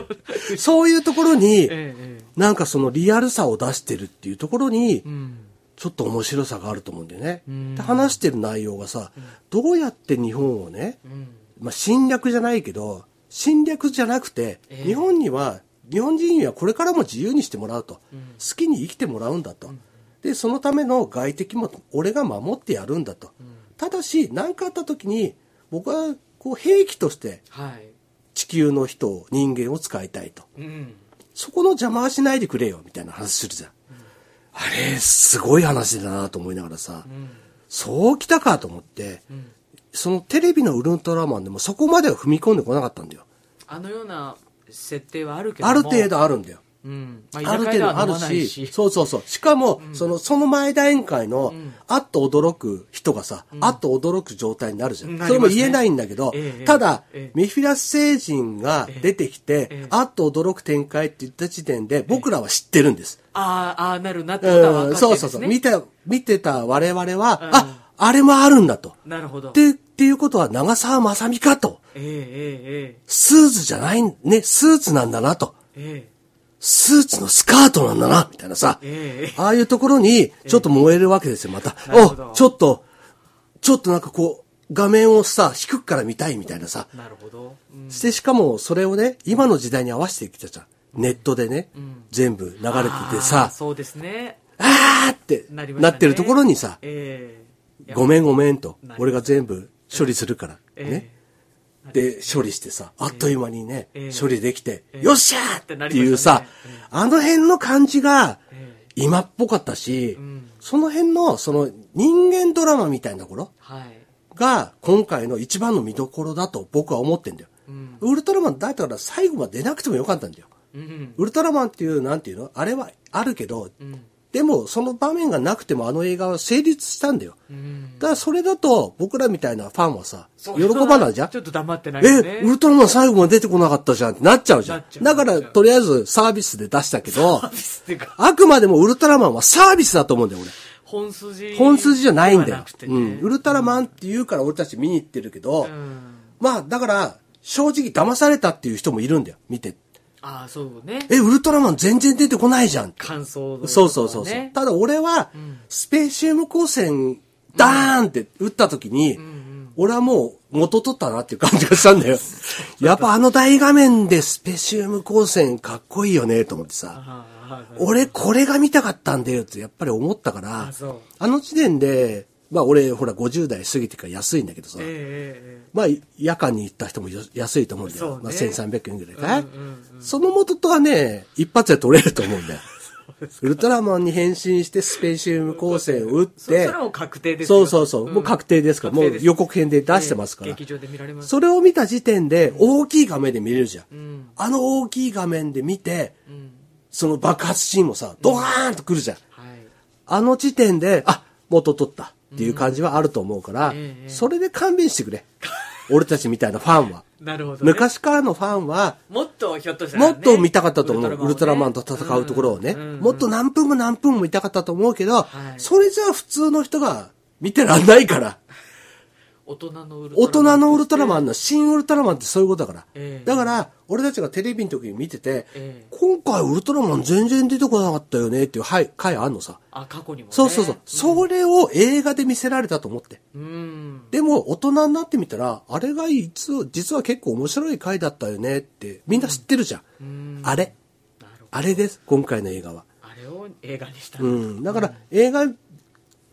[laughs] そういうところに、えええなんかそのリアルさを出してるっていうところにえ、うん。ちょっと面白さがあると思うんだよね。うん。で話してる内容がさ、どうやって日本をね、うん。まあ、侵略じゃないけど、侵略じゃなくて、ええ。日本には、日本人にはこれからも自由にしてもらうと。うん好きに生きてもらうんだと。で、そのための外敵も俺が守ってやるんだと。ただし、何かあった時に、僕はこう兵器としてはい地球の人を、人間を使いたいと。うんそこの邪魔はしないでくれよ、みたいな話するじゃん。あれ、すごい話だなと思いながらさ、うんそうきたかと思って、うんそのテレビのウルトラマンでもそこまでは踏み込んでこなかったんだよ。あのような設定はあるけども。ある程度あるんだよ。うん。まある程度あるし、そうそうそう。しかも、その、その前田宴会のん、あっと驚く人がさ、あっと驚く状態になるじゃん。うんそれも言えないんだけど、ええただ、ええ。メフィラス星人が出てきて、ええ。あっと驚く展開って言った時点で、僕らは知ってるんです。ああああなるなってことは分かってるんです、ね、うん、そうそうそう。見て、見てた我々は、うん。あ、あれもあるんだと。なるほど。で、っていうことは長澤まさみかと。えええスーツじゃない、ね、スーツなんだなと。ええ。えスーツのスカートなんだな、みたいなさ。ええ。ああいうところに、ちょっと燃えるわけですよ、また。おちょっと、ちょっとなんかこう、画面をさ、低くから見たいみたいなさ。なるほど、うん。して、しかも、それをね、今の時代に合わせてきたじゃん。ネットでね、ん。全部流れててさ、そうですね。あーってなってるところにさ、ええ。ごめんごめんと。俺が全部処理するから、ええ。ね。で、処理してさ、あっという間にねええ、処理できて、ええ。よっしゃーっていうさええ、あの辺の感じが、え今っぽかったし、うん。その辺の、その人間ドラマみたいなところはい。が今回の一番の見どころだと僕は思ってんだよ。うん。ウルトラマンだったから最後まで出なくてもよかったんだよ。うん。ウルトラマンっていう、なんていうのあれはあるけど、うんでもその場面がなくてもあの映画は成立したんだよ。うん。だからそれだと僕らみたいなファンはさ、喜ばないじゃん。[laughs] ちょっと黙ってないよね。え、ウルトラマン最後まで出てこなかったじゃんってなっちゃうじゃん。だから、とりあえずサービスで出したけどあくまでもウルトラマンはサービスだと思うんだよ、俺。本筋本筋じゃないんだよ。うん。ウルトラマンって言うから俺たち見に行ってるけど、うん。まあ、だから、正直騙されたっていう人もいるんだよ、見て。ああそうねえ、ウルトラマン全然出てこないじゃん。感想のそうそうそうそう。ねただ俺は、スペーシウム光線、ダーンって撃った時に、俺はもう元取ったなっていう感じがしたんだよ。[laughs] やっぱあの大画面でスペシウム光線かっこいいよね、と思ってさ。俺これが見たかったんだよってやっぱり思ったからあの時点で、まあ俺ほら50代過ぎてから安いんだけどさ、ええまあ夜間に行った人もよ安いと思うんだよ。ね。まあ1300円ぐらいかい、うんうんその元とはね、一発で取れると思うんだよ。ウルトラマンに変身してスペシウム光線を打ってそそれ、はもう確定ですよ。そうそうそう、もう確定ですから、もう予告編で出してますから。ええ。劇場で見られます。それを見た時点で大きい画面で見れるじゃん。うん。あの大きい画面で見て、うん。その爆発シーンもさ、ドカーンと来るじゃん。はい。あの時点で、あ、元取ったっていう感じはあると思うから、ええそれで勘弁してくれ。俺たちみたいなファンは。なるほどね昔からのファンは、もっとひょっとしたらねもっと見たかったと思う。ウルトラマンと戦うところをね。もっと何分も何分も見たかったと思うけど、はいそれじゃあ普通の人が見てらんないから。大人のウル大人のウルトラマンンの新ウルトラマンってそういうことだから。ええだから、俺たちがテレビの時に見てて、ええ今回ウルトラマン全然出てこなかったよねっていう回回あんのさ。あ過去にもねそうそうそう。それを映画で見せられたと思って。うんでも、大人になってみたら、あれがいつ、実は結構面白い回だったよねって、みんな知ってるじゃん。うんあれ。あれです、今回の映画は。あれを映画にしたうん。だから、映画、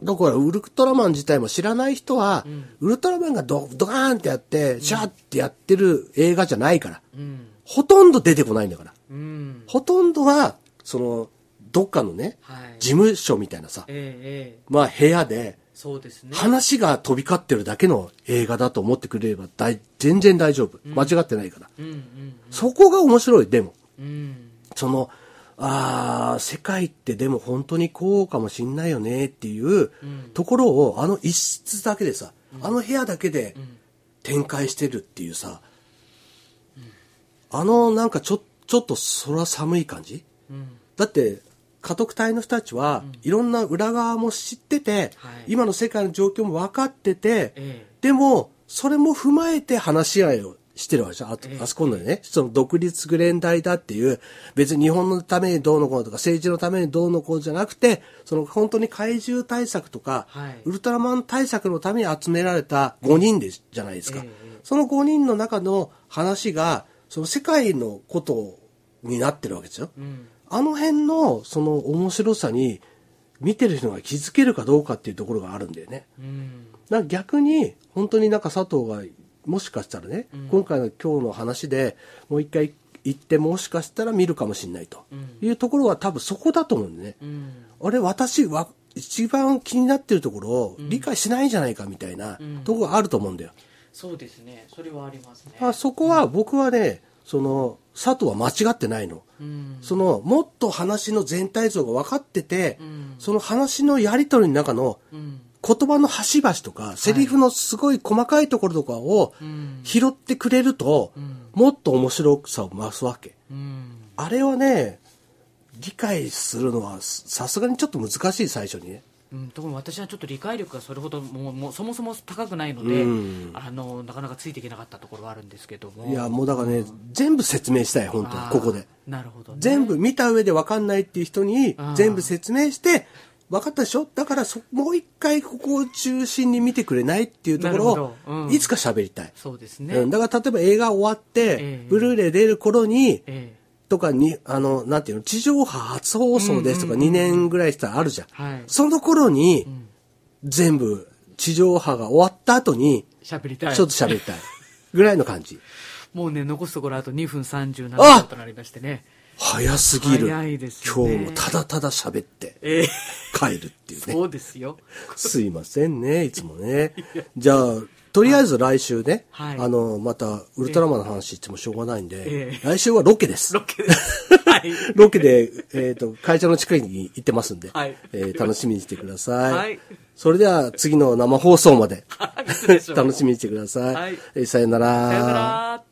だから、ウルトラマン自体も知らない人は、ウルトラマンがドドカーンってやって、シャーってやってる映画じゃないから。うんほとんど出てこないんだから。うんほとんどは、その、どっかのね、はい事務所みたいなさ、えまあ部屋で、そうですね話が飛び交ってるだけの映画だと思ってくれれば大全然大丈夫。間違ってないから。うんうんそこが面白い、でも。うんその、ああ、世界ってでも本当にこうかもしんないよねっていうところを、あの一室だけでさ、あの部屋だけで展開してるっていうさ、あのなんかちょ、ちょっと空寒い感じ？うん。だって、家督隊の人たちは、いろんな裏側も知ってて、はい。今の世界の状況も分かってて、ええ。でも、それも踏まえて話し合いをしてるわけじゃん。あ,、ええあそこのね、その独立グレン大だっていう、別に日本のためにどうのこうのとか、政治のためにどうのこうじゃなくて、その本当に怪獣対策とか、はいウルトラマン対策のために集められた5人でじゃないですか。ええその5人の中の話が、その世界のことになってるわけですよ。うんあの辺のその面白さに見てる人が気づけるかどうかっていうところがあるんだよね。うん逆に本当になんか佐藤がもしかしたらね、今回の今日の話でもう一回行ってもしかしたら見るかもしれないと。いうところは多分そこだと思うんでね。うん。あれ私は一番気になってるところを理解しないんじゃないかみたいなところがあると思うんだよ。そうですね。それはありますね。あそこは僕はね、その佐藤は間違ってないの。うん。そのもっと話の全体像が分かってて、ん。その話のやり取りの中のうん言葉の端々とか、セリフのすごい細かいところとかをうん。拾ってくれると、もっと面白さを増すわけ。うん。あれはね、理解するのはさすがにちょっと難しい最初にね。うん、特に私はちょっと理解力がそれほどもうもうそもそも高くないので、うん。あのなかなかついていけなかったところはあるんですけど。もいや、もうだからね、全部説明したい、本当ここで。なるほど、ね、全部見た上で分かんないっていう人に全部説明して、分かったでしょ？だからそもう一回ここを中心に見てくれないっていうところをいつか喋りたい。そうですね、うん、だから例えば映画終わって、ええ。ブルーレイ出る頃に、えとかに、あの、なんていうの、地上波初放送ですとか2年ぐらいしたらあるじゃん。はい。その頃に、ん。全部地上波が終わった後に、え喋りたい。ちょっと喋りたい。ぐらいの感じ。[laughs] もうね残すところあと2分37あ秒となりましてね早すぎる。早いですね今日もただただ喋ってええ帰るっていうね。そうですよすいませんね、いつもね。じゃあ、とりあえず来週ね、はいあの、また、ウルトラマンの話してもしょうがないんで、ええ来週はロケです。ロケですはい [laughs] ロケで、えっ、と、会社の近くに行ってますんで、はいえー楽しみにしてください。はいそれでは、次の生放送まで、楽しみにしてください。はいえーさよなら。さよなら